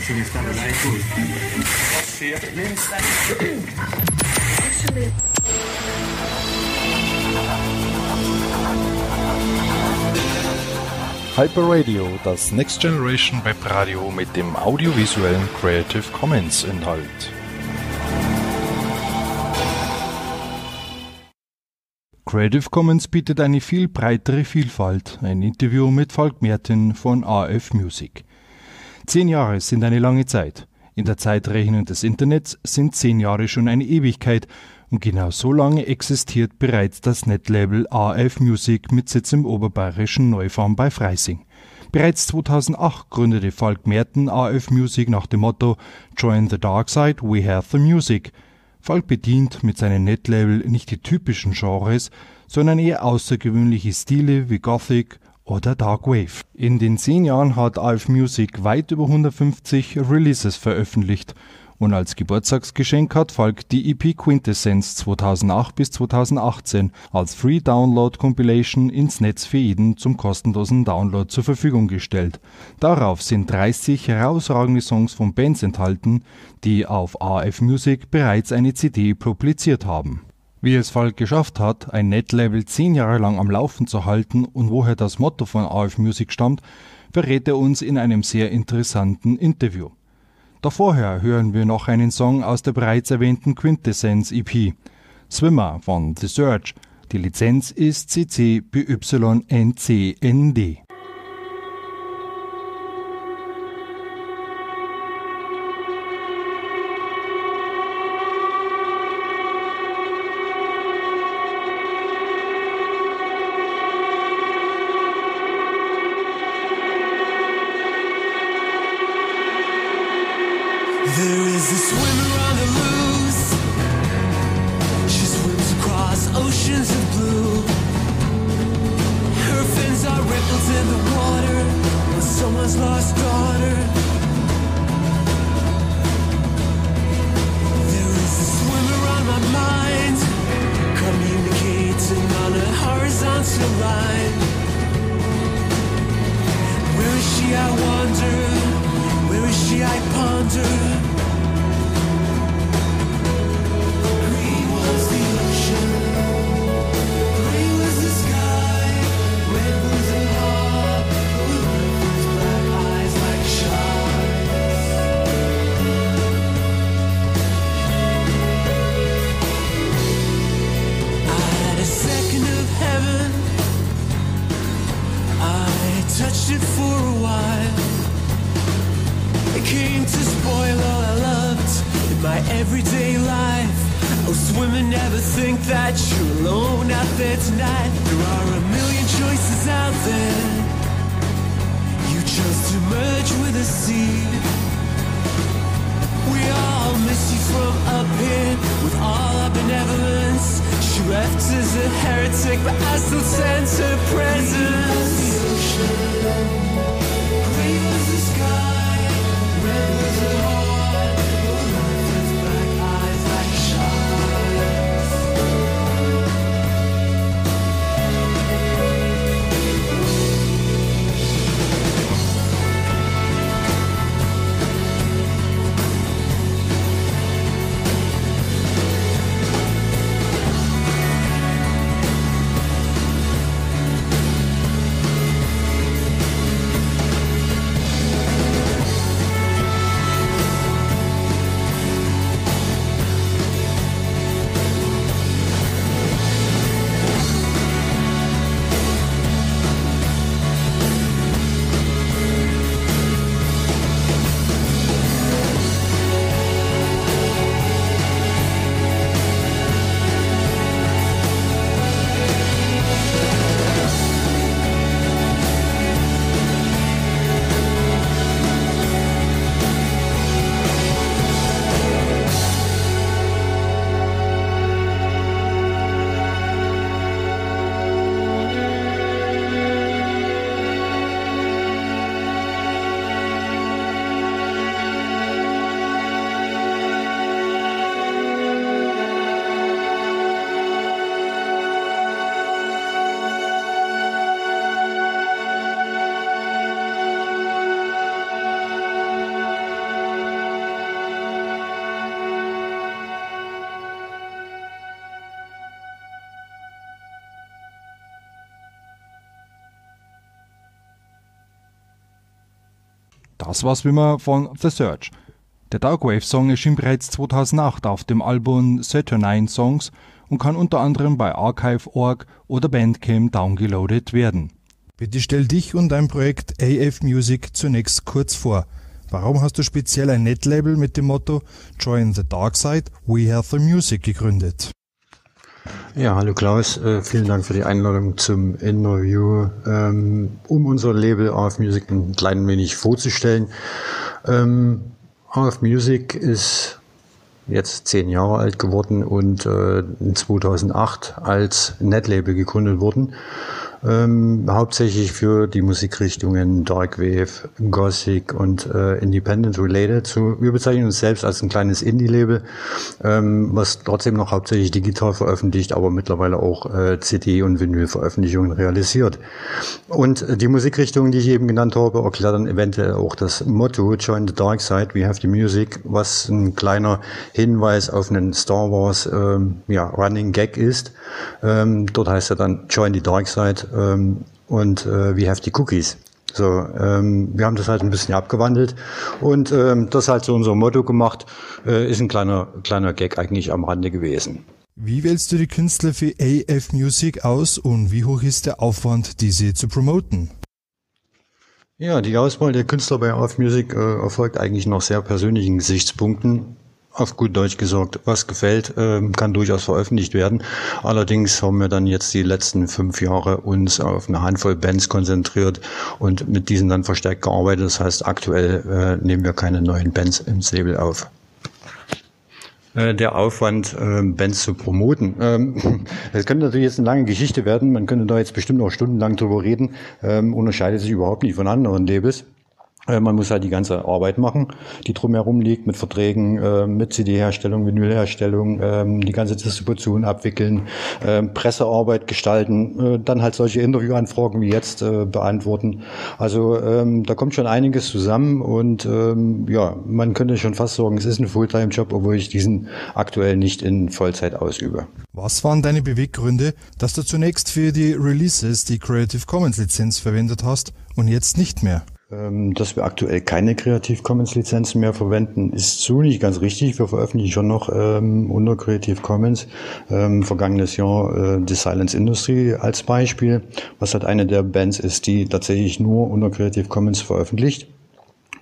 sono stato da Ecco. Hyper Radio, das Next Generation Web Radio mit dem audiovisuellen Creative Commons Inhalt. Creative Commons bietet eine viel breitere Vielfalt. Ein Interview mit Falk Merten von AF Music. Zehn Jahre sind eine lange Zeit. In der Zeitrechnung des Internets sind zehn Jahre schon eine Ewigkeit und genau so lange existiert bereits das Netlabel AF Music mit Sitz im oberbayerischen Neufarm bei Freising. Bereits 2008 gründete Falk Merten AF Music nach dem Motto Join the Dark Side, we have the music – Falk bedient mit seinem Netlabel nicht die typischen Genres, sondern eher außergewöhnliche Stile wie Gothic oder Dark Wave. In den zehn Jahren hat AF Music weit über 150 Releases veröffentlicht und als Geburtstagsgeschenk hat Falk die EP Quintessence 2008 bis 2018 als Free Download Compilation ins Netz für jeden zum kostenlosen Download zur Verfügung gestellt. Darauf sind 30 herausragende Songs von Bands enthalten, die auf AF Music bereits eine CD publiziert haben. Wie es Falk geschafft hat, ein Netlabel zehn Jahre lang am Laufen zu halten und woher das Motto von AF Music stammt, verrät er uns in einem sehr interessanten Interview. Doch vorher hören wir noch einen Song aus der bereits erwähnten Quintessence EP, Swimmer von The Search. Die Lizenz ist CC BY-NCND. but I still sense her presence. Das war's wie man von The Search. Der Darkwave-Song erschien bereits 2008 auf dem Album Saturnine Songs und kann unter anderem bei Archive.org oder Bandcamp downgeloadet werden. Bitte stell dich und dein Projekt AF Music zunächst kurz vor. Warum hast du speziell ein Netlabel mit dem Motto Join the Dark Side, We Have the Music gegründet? Ja, hallo Klaus, äh, vielen Dank für die Einladung zum Interview, ähm, um unser Label AF Music ein klein wenig vorzustellen. Ähm, Music ist jetzt zehn Jahre alt geworden und äh, in 2008 als Netlabel gegründet worden ähm, hauptsächlich für die Musikrichtungen Darkwave, Gothic und äh, Independent related. Zu, wir bezeichnen uns selbst als ein kleines Indie-Label, ähm, was trotzdem noch hauptsächlich digital veröffentlicht, aber mittlerweile auch äh, CD- und Vinyl-Veröffentlichungen realisiert. Und äh, die Musikrichtungen, die ich eben genannt habe, erklärt dann eventuell auch das Motto Join the Dark Side, We Have the Music, was ein kleiner Hinweis auf einen Star Wars ähm, ja, Running Gag ist. Ähm, dort heißt er dann Join the Dark Side ähm, und äh, We Have the Cookies. So, ähm, wir haben das halt ein bisschen abgewandelt und ähm, das halt so unser Motto gemacht, äh, ist ein kleiner, kleiner Gag eigentlich am Rande gewesen. Wie wählst du die Künstler für AF Music aus und wie hoch ist der Aufwand, diese zu promoten? Ja, die Auswahl der Künstler bei AF Music äh, erfolgt eigentlich nach sehr persönlichen Gesichtspunkten auf gut Deutsch gesagt, was gefällt, ähm, kann durchaus veröffentlicht werden. Allerdings haben wir dann jetzt die letzten fünf Jahre uns auf eine Handvoll Bands konzentriert und mit diesen dann verstärkt gearbeitet. Das heißt, aktuell äh, nehmen wir keine neuen Bands ins Label auf äh, der Aufwand, ähm, Bands zu promoten. Ähm, das könnte natürlich jetzt eine lange Geschichte werden. Man könnte da jetzt bestimmt auch stundenlang drüber reden. Unterscheidet sich überhaupt nicht von anderen Labels. Äh, man muss halt die ganze Arbeit machen, die drumherum liegt, mit Verträgen, äh, mit CD-Herstellung, Vinylherstellung, ähm, die ganze Distribution abwickeln, ähm, Pressearbeit gestalten, äh, dann halt solche Interviewanfragen wie jetzt beantworten. Also ähm, da kommt schon einiges zusammen und ja, man könnte schon fast sagen, es ist ein Fulltime-Job, obwohl ich diesen aktuell nicht in Vollzeit ausübe. Was waren deine Beweggründe, dass du zunächst für die Releases die Creative Commons Lizenz verwendet hast und jetzt nicht mehr? Ähm, dass wir aktuell keine Creative Commons Lizenzen mehr verwenden, ist so nicht ganz richtig. Wir veröffentlichen schon noch ähm, unter Creative Commons ähm, vergangenes Jahr äh, The Silence Industry als Beispiel, was halt eine der Bands ist, die tatsächlich nur unter Creative Commons veröffentlicht.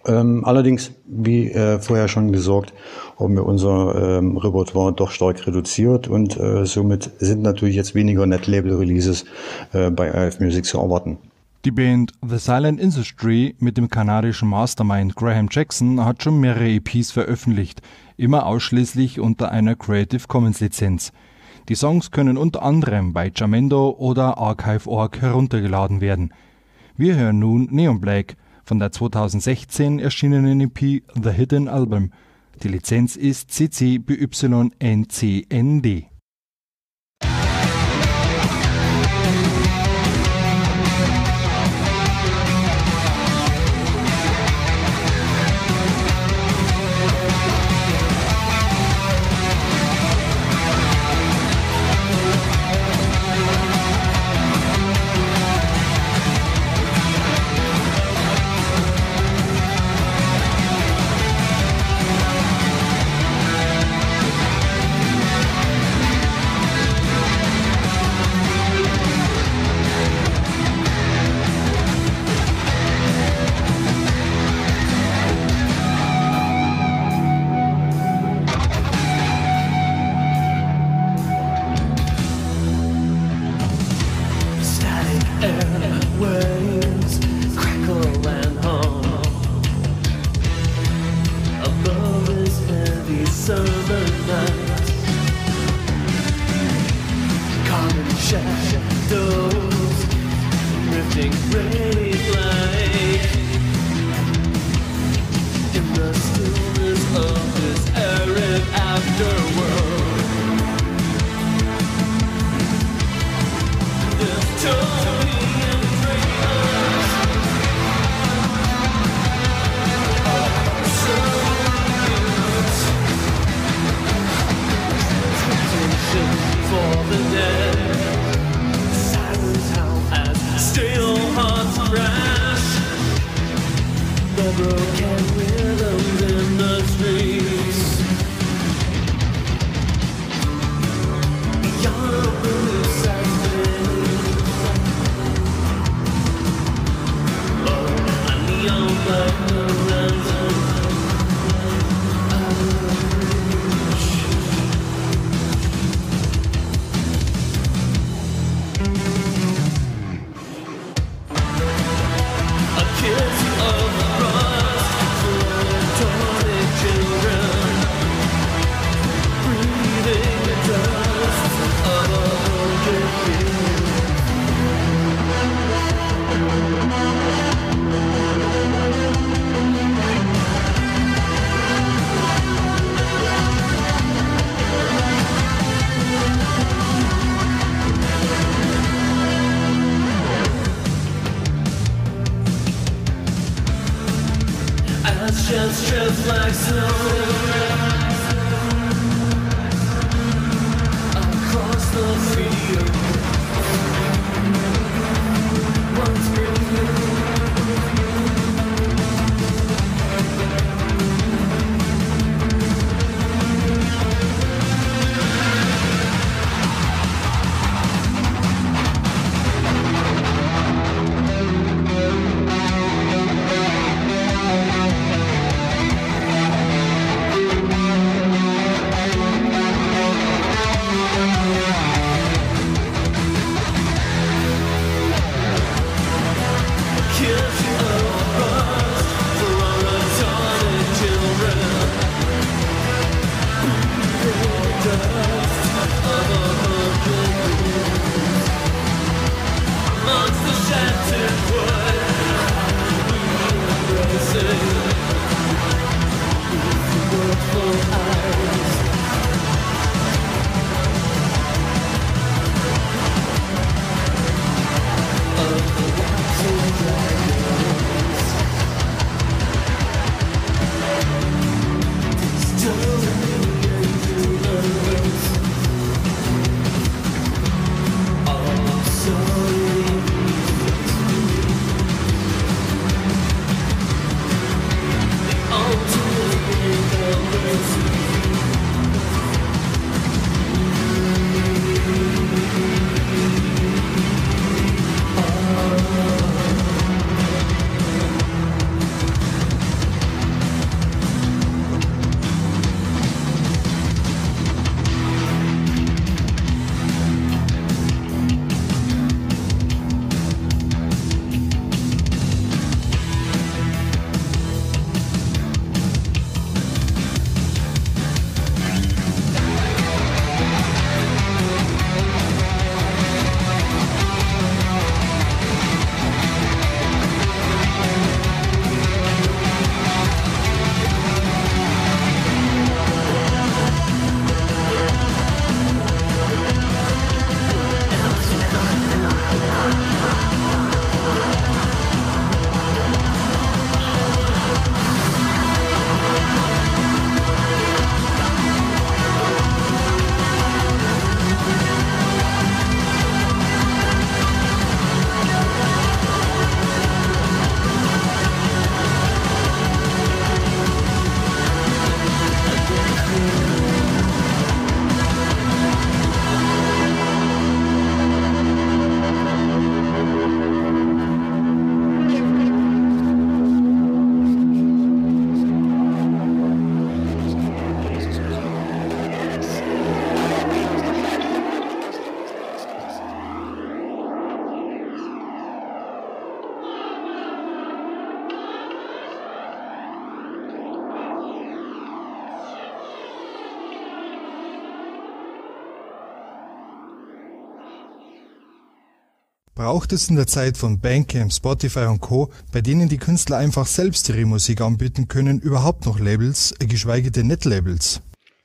Ähm, allerdings, wie äh, vorher schon gesagt, haben wir unser ähm, Repertoire doch stark reduziert und äh, somit sind natürlich jetzt weniger Net-Label-Releases äh, bei AF Music zu erwarten. Die Band The Silent Industry mit dem kanadischen Mastermind Graham Jackson hat schon mehrere EPs veröffentlicht, immer ausschließlich unter einer Creative Commons Lizenz. Die Songs können unter anderem bei Jamendo oder Archive.org heruntergeladen werden. Wir hören nun Neon Black von der 2016 erschienenen EP The Hidden Album. Die Lizenz ist CC BY NCND. The broken. myself Braucht es in der Zeit von Bandcamp, Spotify und Co., bei denen die Künstler einfach selbst ihre Musik anbieten können, überhaupt noch Labels, äh, geschweige denn Netlabels?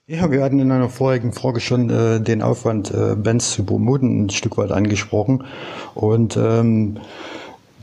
Ja, wir hatten in einer vorigen Frage schon äh, den Aufwand, äh, Bands zu promoten, ein Stück weit angesprochen. Und ähm,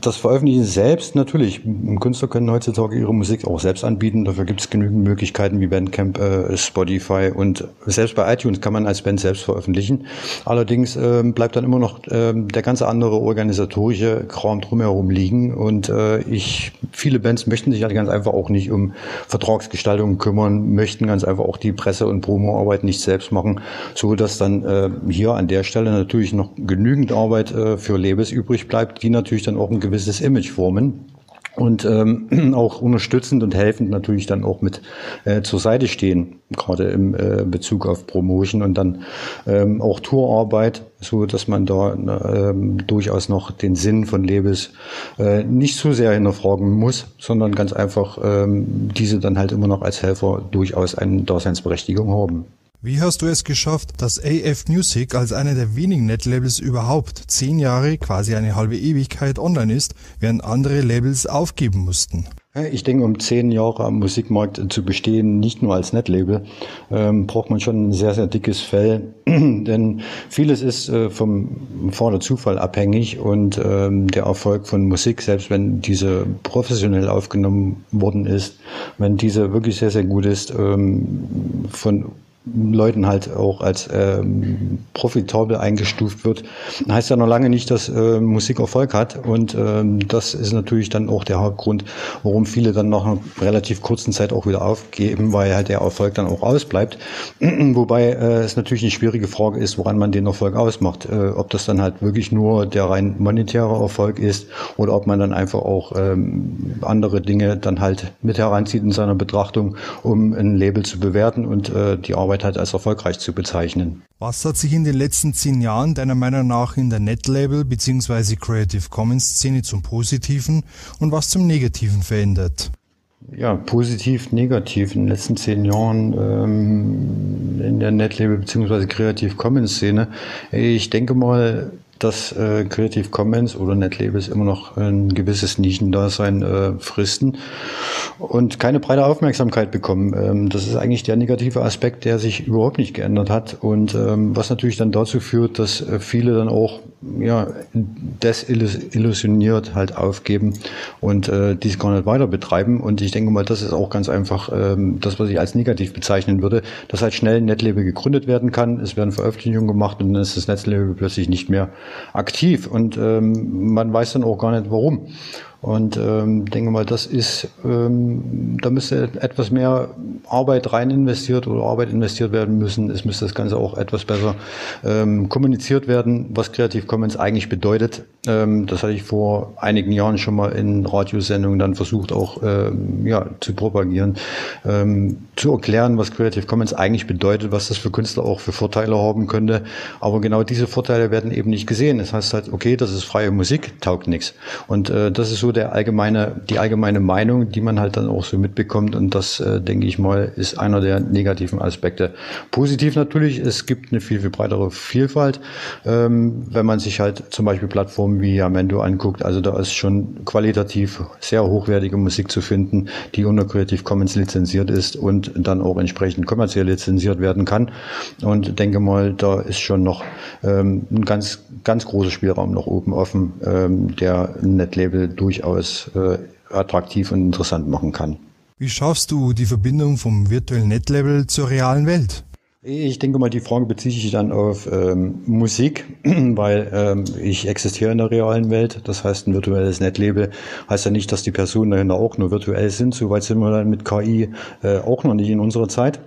das Veröffentlichen selbst, natürlich. Künstler können heutzutage ihre Musik auch selbst anbieten. Dafür gibt es genügend Möglichkeiten wie Bandcamp, äh, Spotify und selbst bei iTunes kann man als Band selbst veröffentlichen. Allerdings äh, bleibt dann immer noch äh, der ganze andere organisatorische Kram drumherum liegen. Und äh, ich, viele Bands möchten sich halt ganz einfach auch nicht um Vertragsgestaltung kümmern, möchten ganz einfach auch die Presse- und Promoarbeit nicht selbst machen, so dass dann äh, hier an der Stelle natürlich noch genügend Arbeit äh, für Labels übrig bleibt, die natürlich dann auch ein gewisses Image formen und ähm, auch unterstützend und helfend natürlich dann auch mit äh, zur Seite stehen, gerade im äh, Bezug auf Promotion und dann ähm, auch Tourarbeit, so dass man da ähm, durchaus noch den Sinn von Labels äh, nicht so sehr hinterfragen muss, sondern ganz einfach ähm, diese dann halt immer noch als Helfer durchaus eine Daseinsberechtigung haben. Wie hast du es geschafft, dass AF Music als einer der wenigen Netlabels überhaupt zehn Jahre, quasi eine halbe Ewigkeit online ist, während andere Labels aufgeben mussten? Ich denke, um zehn Jahre am Musikmarkt zu bestehen, nicht nur als Netlabel, ähm, braucht man schon ein sehr, sehr dickes Fell. Denn vieles ist äh, vom Vater Zufall abhängig und ähm, der Erfolg von Musik, selbst wenn diese professionell aufgenommen worden ist, wenn diese wirklich sehr, sehr gut ist, ähm, von Leuten halt auch als ähm, profitabel eingestuft wird, heißt ja noch lange nicht, dass äh, Musik Erfolg hat. Und ähm, das ist natürlich dann auch der Hauptgrund, warum viele dann nach einer relativ kurzen Zeit auch wieder aufgeben, weil halt der Erfolg dann auch ausbleibt. Wobei äh, es natürlich eine schwierige Frage ist, woran man den Erfolg ausmacht. Äh, ob das dann halt wirklich nur der rein monetäre Erfolg ist oder ob man dann einfach auch ähm, andere Dinge dann halt mit heranzieht in seiner Betrachtung, um ein Label zu bewerten und äh, die Arbeit Arbeit halt als erfolgreich zu bezeichnen. Was hat sich in den letzten zehn Jahren deiner Meinung nach in der Netlabel bzw. Creative Commons Szene zum Positiven und was zum Negativen verändert? Ja, positiv, negativ. In den letzten zehn Jahren ähm, in der Netlabel bzw. Creative Commons Szene. Ich denke mal, dass äh, Creative Commons oder Netlabels immer noch ein gewisses Nischendasein äh, fristen und keine breite Aufmerksamkeit bekommen. Ähm, das ist eigentlich der negative Aspekt, der sich überhaupt nicht geändert hat und ähm, was natürlich dann dazu führt, dass äh, viele dann auch ja, desillusioniert halt aufgeben und äh, dies gar nicht weiter betreiben. Und ich denke mal, das ist auch ganz einfach ähm, das, was ich als negativ bezeichnen würde, dass halt schnell ein Netlabel gegründet werden kann. Es werden Veröffentlichungen gemacht und dann ist das Netlabel plötzlich nicht mehr aktiv und ähm, man weiß dann auch gar nicht warum. Und ähm, denke mal, das ist, ähm, da müsste etwas mehr Arbeit rein investiert oder Arbeit investiert werden müssen. Es müsste das Ganze auch etwas besser ähm, kommuniziert werden, was Creative Commons eigentlich bedeutet. Ähm, das hatte ich vor einigen Jahren schon mal in Radiosendungen dann versucht auch ähm, ja, zu propagieren, ähm, zu erklären, was Creative Commons eigentlich bedeutet, was das für Künstler auch für Vorteile haben könnte. Aber genau diese Vorteile werden eben nicht gesehen. Es das heißt halt, okay, das ist freie Musik, taugt nichts. Und äh, das ist so der allgemeine, die allgemeine Meinung, die man halt dann auch so mitbekommt. Und das, äh, denke ich mal, ist einer der negativen Aspekte. Positiv natürlich, es gibt eine viel, viel breitere Vielfalt. Ähm, wenn man sich halt zum Beispiel Plattformen wie Yamendo anguckt, also da ist schon qualitativ sehr hochwertige Musik zu finden, die unter Creative Commons lizenziert ist und dann auch entsprechend kommerziell lizenziert werden kann. Und denke mal, da ist schon noch ähm, ein ganz, ganz großer Spielraum noch oben offen, ähm, der Netlabel durchaus äh, attraktiv und interessant machen kann. Wie schaffst du die Verbindung vom virtuellen Netlabel zur realen Welt? Ich denke mal, die Frage bezieht sich dann auf ähm, Musik, weil ähm, ich existiere in der realen Welt. Das heißt, ein virtuelles Netlabel heißt ja nicht, dass die Personen dahinter auch nur virtuell sind. Soweit sind wir dann mit KI äh, auch noch nicht in unserer Zeit.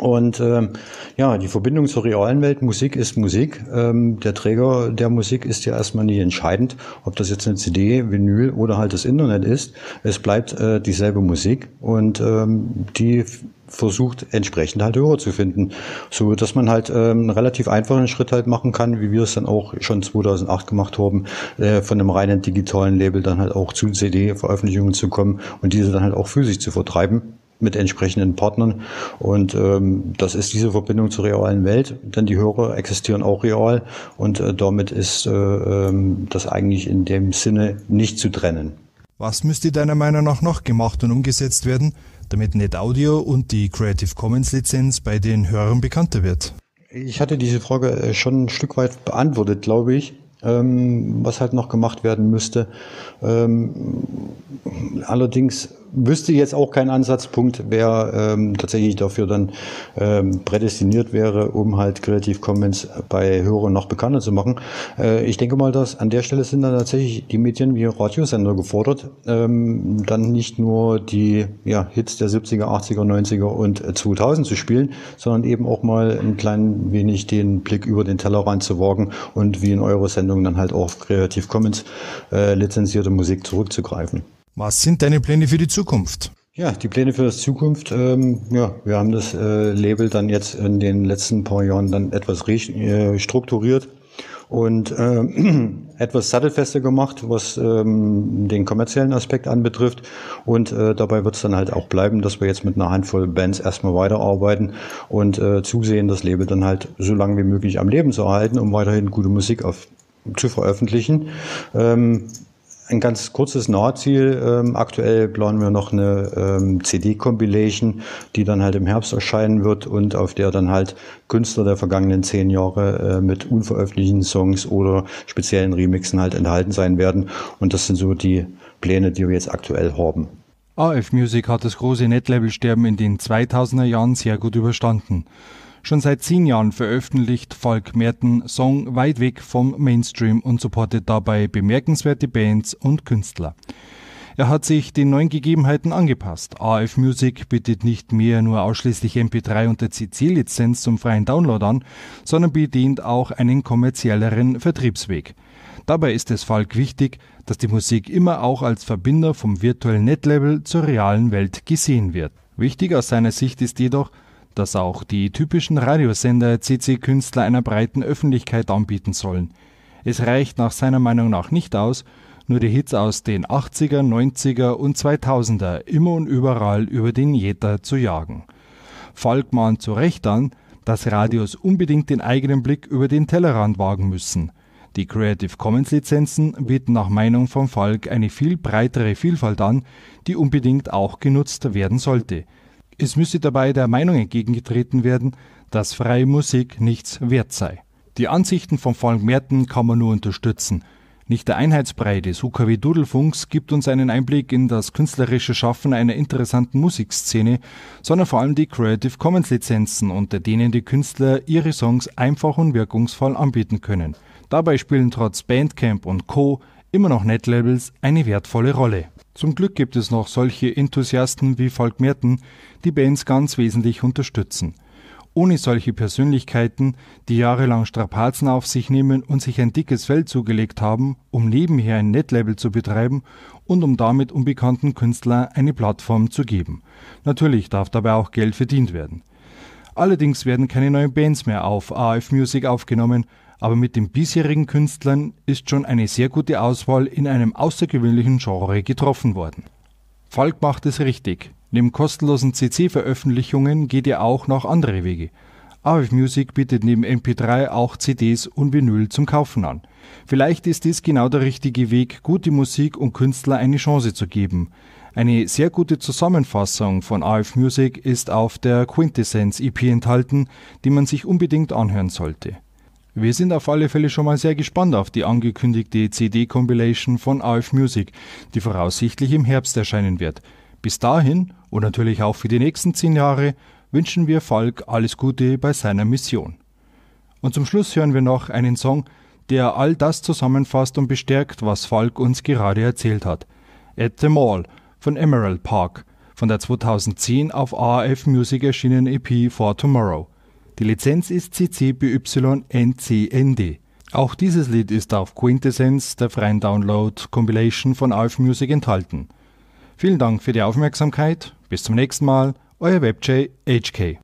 Und ähm, ja, die Verbindung zur realen Welt, Musik ist Musik. Ähm, der Träger der Musik ist ja erstmal nie entscheidend, ob das jetzt eine CD, Vinyl oder halt das Internet ist. Es bleibt äh, dieselbe Musik und ähm, die versucht entsprechend halt Hörer zu finden, so dass man halt ähm, einen relativ einfachen Schritt halt machen kann, wie wir es dann auch schon 2008 gemacht haben, äh, von einem reinen digitalen Label dann halt auch zu CD-Veröffentlichungen zu kommen und diese dann halt auch physisch zu vertreiben mit entsprechenden Partnern. Und ähm, das ist diese Verbindung zur realen Welt, denn die Hörer existieren auch real und äh, damit ist äh, ähm, das eigentlich in dem Sinne nicht zu trennen. Was müsste deiner Meinung nach noch gemacht und umgesetzt werden, damit NetAudio und die Creative Commons Lizenz bei den Hörern bekannter wird? Ich hatte diese Frage äh, schon ein Stück weit beantwortet, glaube ich. ähm, was halt noch gemacht werden müsste. Ähm, allerdings wüsste jetzt auch kein Ansatzpunkt, wer ähm, tatsächlich dafür dann ähm, prädestiniert wäre, um halt Creative Commons bei Hörern noch bekannter zu machen. Äh, ich denke mal, dass an der Stelle sind dann tatsächlich die Medien wie Radiosender gefordert, ähm, dann nicht nur die ja, Hits der 70er, 80er, 90er und 2000 zu spielen, sondern eben auch mal ein klein wenig den Blick über den Tellerrand zu wagen und wie in eurer Sendung dann halt auch auf Creative Commons äh, lizenzierte Musik zurückzugreifen. Was sind deine Pläne für die Zukunft? Ja, die Pläne für die Zukunft, ähm, ja, wir haben das äh, Label dann jetzt in den letzten paar Jahren dann etwas äh, strukturiert und äh, etwas sattelfester gemacht, was ähm, den kommerziellen Aspekt anbetrifft. Und äh, dabei wird es dann halt auch bleiben, dass wir jetzt mit einer Handvoll Bands erstmal weiterarbeiten und äh, zusehen, das Label dann halt so lange wie möglich am Leben zu erhalten, um weiterhin gute Musik auf, zu veröffentlichen. Ähm, ein ganz kurzes Nahziel. Ähm, aktuell planen wir noch eine ähm, CD-Compilation, die dann halt im Herbst erscheinen wird und auf der dann halt Künstler der vergangenen zehn Jahre äh, mit unveröffentlichten Songs oder speziellen Remixen halt enthalten sein werden. Und das sind so die Pläne, die wir jetzt aktuell haben. AF Music hat das große Netlabel-Sterben in den 2000er Jahren sehr gut überstanden. Schon seit zehn Jahren veröffentlicht Falk Merten Song weit weg vom Mainstream und supportet dabei bemerkenswerte Bands und Künstler. Er hat sich den neuen Gegebenheiten angepasst. AF Music bietet nicht mehr nur ausschließlich MP3 unter CC-Lizenz zum freien Download an, sondern bedient auch einen kommerzielleren Vertriebsweg. Dabei ist es Falk wichtig, dass die Musik immer auch als Verbinder vom virtuellen Netlabel zur realen Welt gesehen wird. Wichtig aus seiner Sicht ist jedoch, dass auch die typischen Radiosender CC-Künstler einer breiten Öffentlichkeit anbieten sollen. Es reicht nach seiner Meinung nach nicht aus, nur die Hits aus den 80er, 90er und 2000er immer und überall über den Jäter zu jagen. Falk mahnt zu Recht an, dass Radios unbedingt den eigenen Blick über den Tellerrand wagen müssen. Die Creative Commons Lizenzen bieten nach Meinung von Falk eine viel breitere Vielfalt an, die unbedingt auch genutzt werden sollte. Es müsse dabei der Meinung entgegengetreten werden, dass freie Musik nichts wert sei. Die Ansichten von Frank Merten kann man nur unterstützen. Nicht der Einheitsbrei des UKW Dudelfunks gibt uns einen Einblick in das künstlerische Schaffen einer interessanten Musikszene, sondern vor allem die Creative Commons Lizenzen, unter denen die Künstler ihre Songs einfach und wirkungsvoll anbieten können. Dabei spielen trotz Bandcamp und Co. immer noch Netlabels eine wertvolle Rolle. Zum Glück gibt es noch solche Enthusiasten wie Falk Merten, die Bands ganz wesentlich unterstützen. Ohne solche Persönlichkeiten, die jahrelang Strapazen auf sich nehmen und sich ein dickes Feld zugelegt haben, um nebenher ein Netlabel zu betreiben und um damit unbekannten Künstlern eine Plattform zu geben. Natürlich darf dabei auch Geld verdient werden. Allerdings werden keine neuen Bands mehr auf AF Music aufgenommen, aber mit den bisherigen Künstlern ist schon eine sehr gute Auswahl in einem außergewöhnlichen Genre getroffen worden. Falk macht es richtig. Neben kostenlosen CC-Veröffentlichungen geht er auch noch andere Wege. AF Music bietet neben MP3 auch CDs und Vinyl zum Kaufen an. Vielleicht ist dies genau der richtige Weg, gute Musik und Künstler eine Chance zu geben. Eine sehr gute Zusammenfassung von AF Music ist auf der Quintessence EP enthalten, die man sich unbedingt anhören sollte. Wir sind auf alle Fälle schon mal sehr gespannt auf die angekündigte CD-Compilation von AF Music, die voraussichtlich im Herbst erscheinen wird. Bis dahin und natürlich auch für die nächsten zehn Jahre wünschen wir Falk alles Gute bei seiner Mission. Und zum Schluss hören wir noch einen Song, der all das zusammenfasst und bestärkt, was Falk uns gerade erzählt hat. At the Mall von Emerald Park von der 2010 auf AF Music erschienenen EP For Tomorrow. Die Lizenz ist CC BY NCND. Auch dieses Lied ist auf Quintessence, der freien Download-Compilation von AF Music enthalten. Vielen Dank für die Aufmerksamkeit. Bis zum nächsten Mal. Euer WebJ HK.